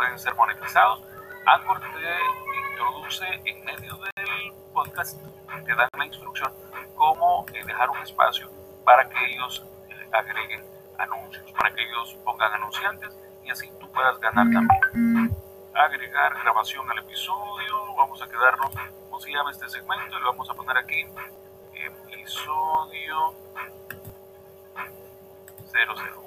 pueden ser monetizados. Anchor te introduce en medio del podcast, te dan la instrucción cómo eh, dejar un espacio para que ellos eh, agreguen anuncios, para que ellos pongan anunciantes y así tú puedas ganar mm. también. Agregar grabación al episodio, vamos a quedarnos, ¿cómo se llama este segmento? Y lo vamos a poner aquí, episodio 00.